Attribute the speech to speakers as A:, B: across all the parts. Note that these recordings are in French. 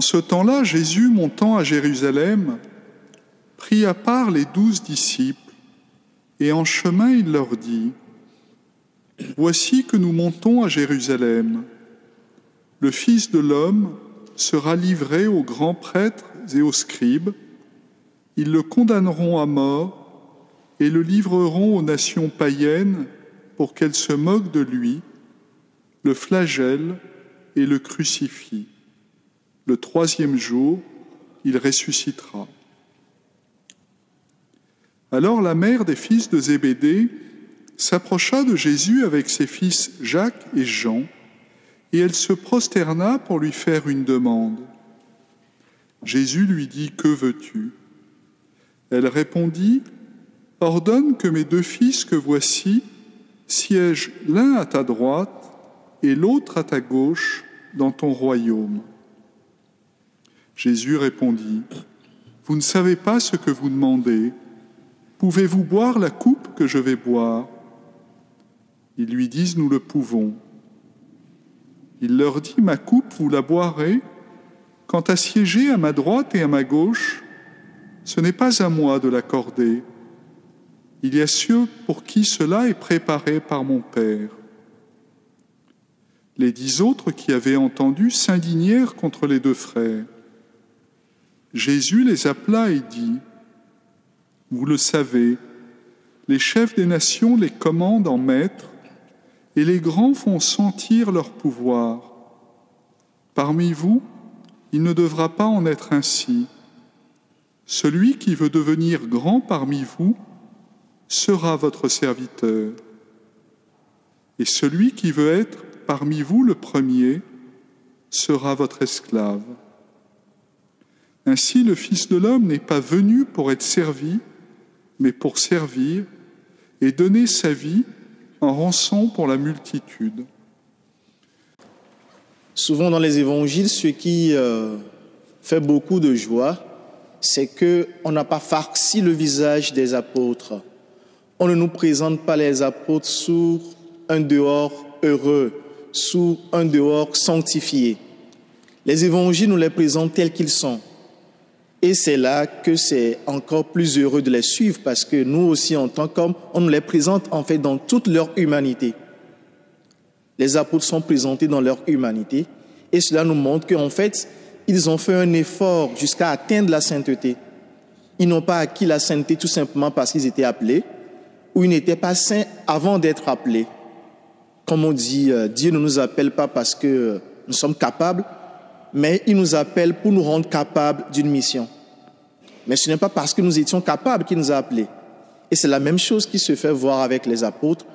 A: En ce temps-là, Jésus, montant à Jérusalem, prit à part les douze disciples, et en chemin il leur dit, Voici que nous montons à Jérusalem. Le Fils de l'homme sera livré aux grands prêtres et aux scribes. Ils le condamneront à mort et le livreront aux nations païennes pour qu'elles se moquent de lui, le flagellent et le crucifient. Le troisième jour, il ressuscitera. Alors la mère des fils de Zébédée s'approcha de Jésus avec ses fils Jacques et Jean, et elle se prosterna pour lui faire une demande. Jésus lui dit, Que veux-tu? Elle répondit, Ordonne que mes deux fils que voici siègent l'un à ta droite et l'autre à ta gauche dans ton royaume. Jésus répondit, Vous ne savez pas ce que vous demandez. Pouvez-vous boire la coupe que je vais boire? Ils lui disent, Nous le pouvons. Il leur dit, Ma coupe, vous la boirez? Quant à siéger à ma droite et à ma gauche, ce n'est pas à moi de l'accorder. Il y a ceux pour qui cela est préparé par mon Père. Les dix autres qui avaient entendu s'indignèrent contre les deux frères. Jésus les appela et dit, Vous le savez, les chefs des nations les commandent en maîtres, et les grands font sentir leur pouvoir. Parmi vous, il ne devra pas en être ainsi. Celui qui veut devenir grand parmi vous sera votre serviteur. Et celui qui veut être parmi vous le premier sera votre esclave. Ainsi le Fils de l'homme n'est pas venu pour être servi, mais pour servir et donner sa vie en rançon pour la multitude.
B: Souvent dans les évangiles, ce qui euh, fait beaucoup de joie, c'est qu'on n'a pas farci le visage des apôtres. On ne nous présente pas les apôtres sous un dehors heureux, sous un dehors sanctifié. Les évangiles nous les présentent tels qu'ils sont. Et c'est là que c'est encore plus heureux de les suivre parce que nous aussi, en tant qu'hommes, on nous les présente en fait dans toute leur humanité. Les apôtres sont présentés dans leur humanité et cela nous montre qu'en fait, ils ont fait un effort jusqu'à atteindre la sainteté. Ils n'ont pas acquis la sainteté tout simplement parce qu'ils étaient appelés ou ils n'étaient pas saints avant d'être appelés. Comme on dit, euh, Dieu ne nous appelle pas parce que nous sommes capables, mais il nous appelle pour nous rendre capables d'une mission. Mais ce n'est pas parce que nous étions capables qu'il nous a appelés. Et c'est la même chose qui se fait voir avec les apôtres,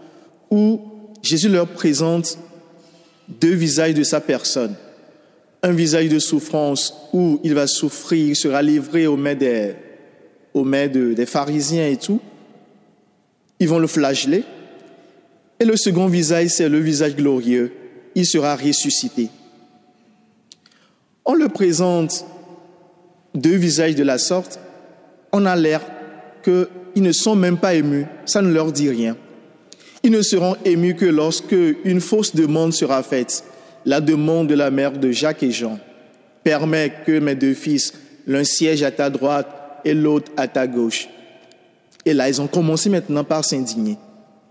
B: où Jésus leur présente deux visages de sa personne. Un visage de souffrance où il va souffrir, il sera livré aux mains des, aux mains des pharisiens et tout. Ils vont le flageller. Et le second visage, c'est le visage glorieux. Il sera ressuscité. On le présente deux visages de la sorte, on a l'air qu'ils ne sont même pas émus, ça ne leur dit rien. Ils ne seront émus que lorsque une fausse demande sera faite, la demande de la mère de Jacques et Jean. Permets que mes deux fils, l'un siège à ta droite et l'autre à ta gauche. Et là, ils ont commencé maintenant par s'indigner,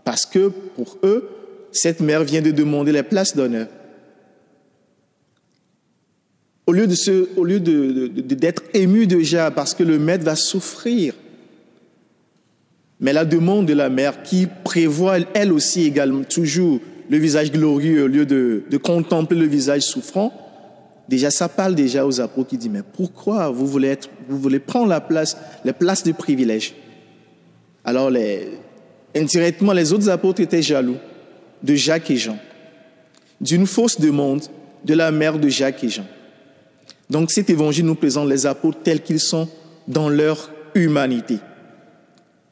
B: parce que pour eux, cette mère vient de demander les places d'honneur. Au lieu de d'être ému déjà parce que le maître va souffrir. Mais la demande de la mère qui prévoit elle aussi également toujours le visage glorieux au lieu de, contempler le visage souffrant, déjà ça parle déjà aux apôtres qui disent mais pourquoi vous voulez prendre la place, les places de privilège? Alors indirectement les autres apôtres étaient jaloux de Jacques et Jean, d'une fausse demande de la mère de Jacques et Jean. Donc cet évangile nous présente les apôtres tels qu'ils sont dans leur humanité.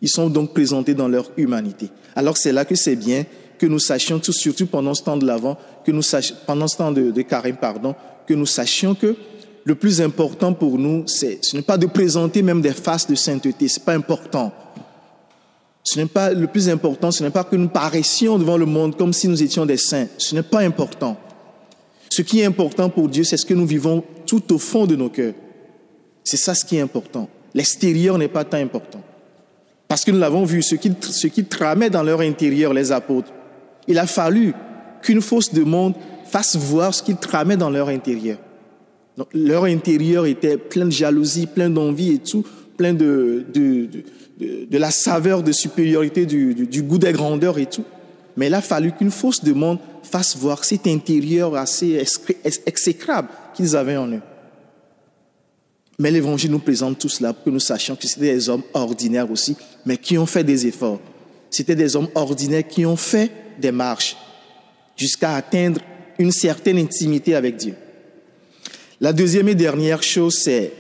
B: Ils sont donc présentés dans leur humanité. Alors c'est là que c'est bien que nous sachions, surtout pendant ce temps de l'avant, que nous sachions, pendant ce temps de, de carême, pardon, que nous sachions que le plus important pour nous, c'est, ce n'est pas de présenter même des faces de sainteté, c'est pas important. Ce n'est pas le plus important, ce n'est pas que nous paraissions devant le monde comme si nous étions des saints. Ce n'est pas important. Ce qui est important pour Dieu, c'est ce que nous vivons tout au fond de nos cœurs. C'est ça ce qui est important. L'extérieur n'est pas tant important. Parce que nous l'avons vu, ce qu'ils ce qui tramaient dans leur intérieur, les apôtres, il a fallu qu'une fausse de monde fasse voir ce qu'ils tramaient dans leur intérieur. leur intérieur était plein de jalousie, plein d'envie et tout, plein de, de, de, la saveur de supériorité, du, du, goût des grandeurs et tout. Mais il a fallu qu'une fausse de monde fasse voir cet intérieur assez exécrable qu'ils avaient en eux. Mais l'Évangile nous présente tout cela pour que nous sachions que c'était des hommes ordinaires aussi, mais qui ont fait des efforts. C'était des hommes ordinaires qui ont fait des marches jusqu'à atteindre une certaine intimité avec Dieu. La deuxième et dernière chose, c'est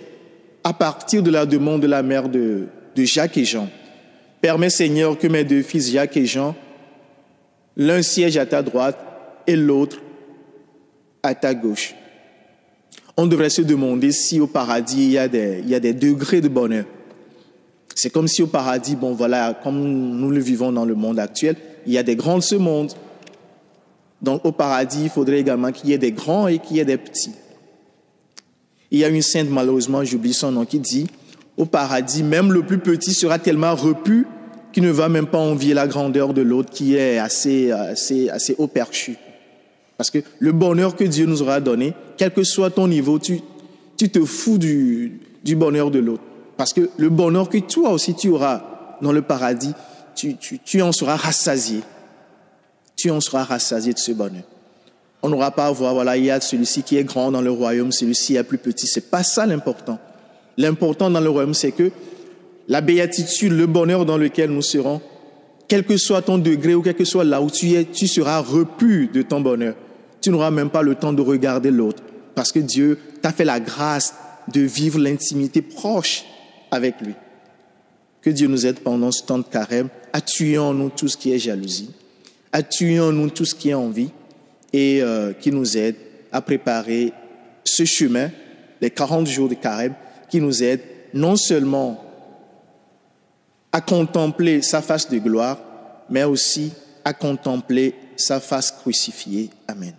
B: à partir de la demande de la mère de, de Jacques et Jean, permets Seigneur que mes deux fils Jacques et Jean, l'un siège à ta droite et l'autre à ta gauche on devrait se demander si au paradis, il y a des, il y a des degrés de bonheur. C'est comme si au paradis, bon voilà, comme nous le vivons dans le monde actuel, il y a des grands de ce monde. Donc au paradis, il faudrait également qu'il y ait des grands et qu'il y ait des petits. Il y a une sainte, malheureusement, j'oublie son nom, qui dit, au paradis, même le plus petit sera tellement repu qu'il ne va même pas envier la grandeur de l'autre qui est assez, assez, assez haut perchu. Parce que le bonheur que Dieu nous aura donné, quel que soit ton niveau, tu, tu te fous du, du bonheur de l'autre. Parce que le bonheur que toi aussi tu auras dans le paradis, tu, tu, tu en seras rassasié. Tu en seras rassasié de ce bonheur. On n'aura pas à voir, voilà, il y a celui-ci qui est grand dans le royaume, celui-ci est plus petit. C'est pas ça l'important. L'important dans le royaume, c'est que la béatitude, le bonheur dans lequel nous serons, quel que soit ton degré ou quel que soit là où tu es, tu seras repu de ton bonheur tu n'auras même pas le temps de regarder l'autre parce que Dieu t'a fait la grâce de vivre l'intimité proche avec lui. Que Dieu nous aide pendant ce temps de carême à tuer en nous tout ce qui est jalousie, à tuer en nous tout ce qui est envie et euh, qui nous aide à préparer ce chemin, les 40 jours de carême, qui nous aide non seulement à contempler sa face de gloire, mais aussi à contempler sa face crucifiée. Amen.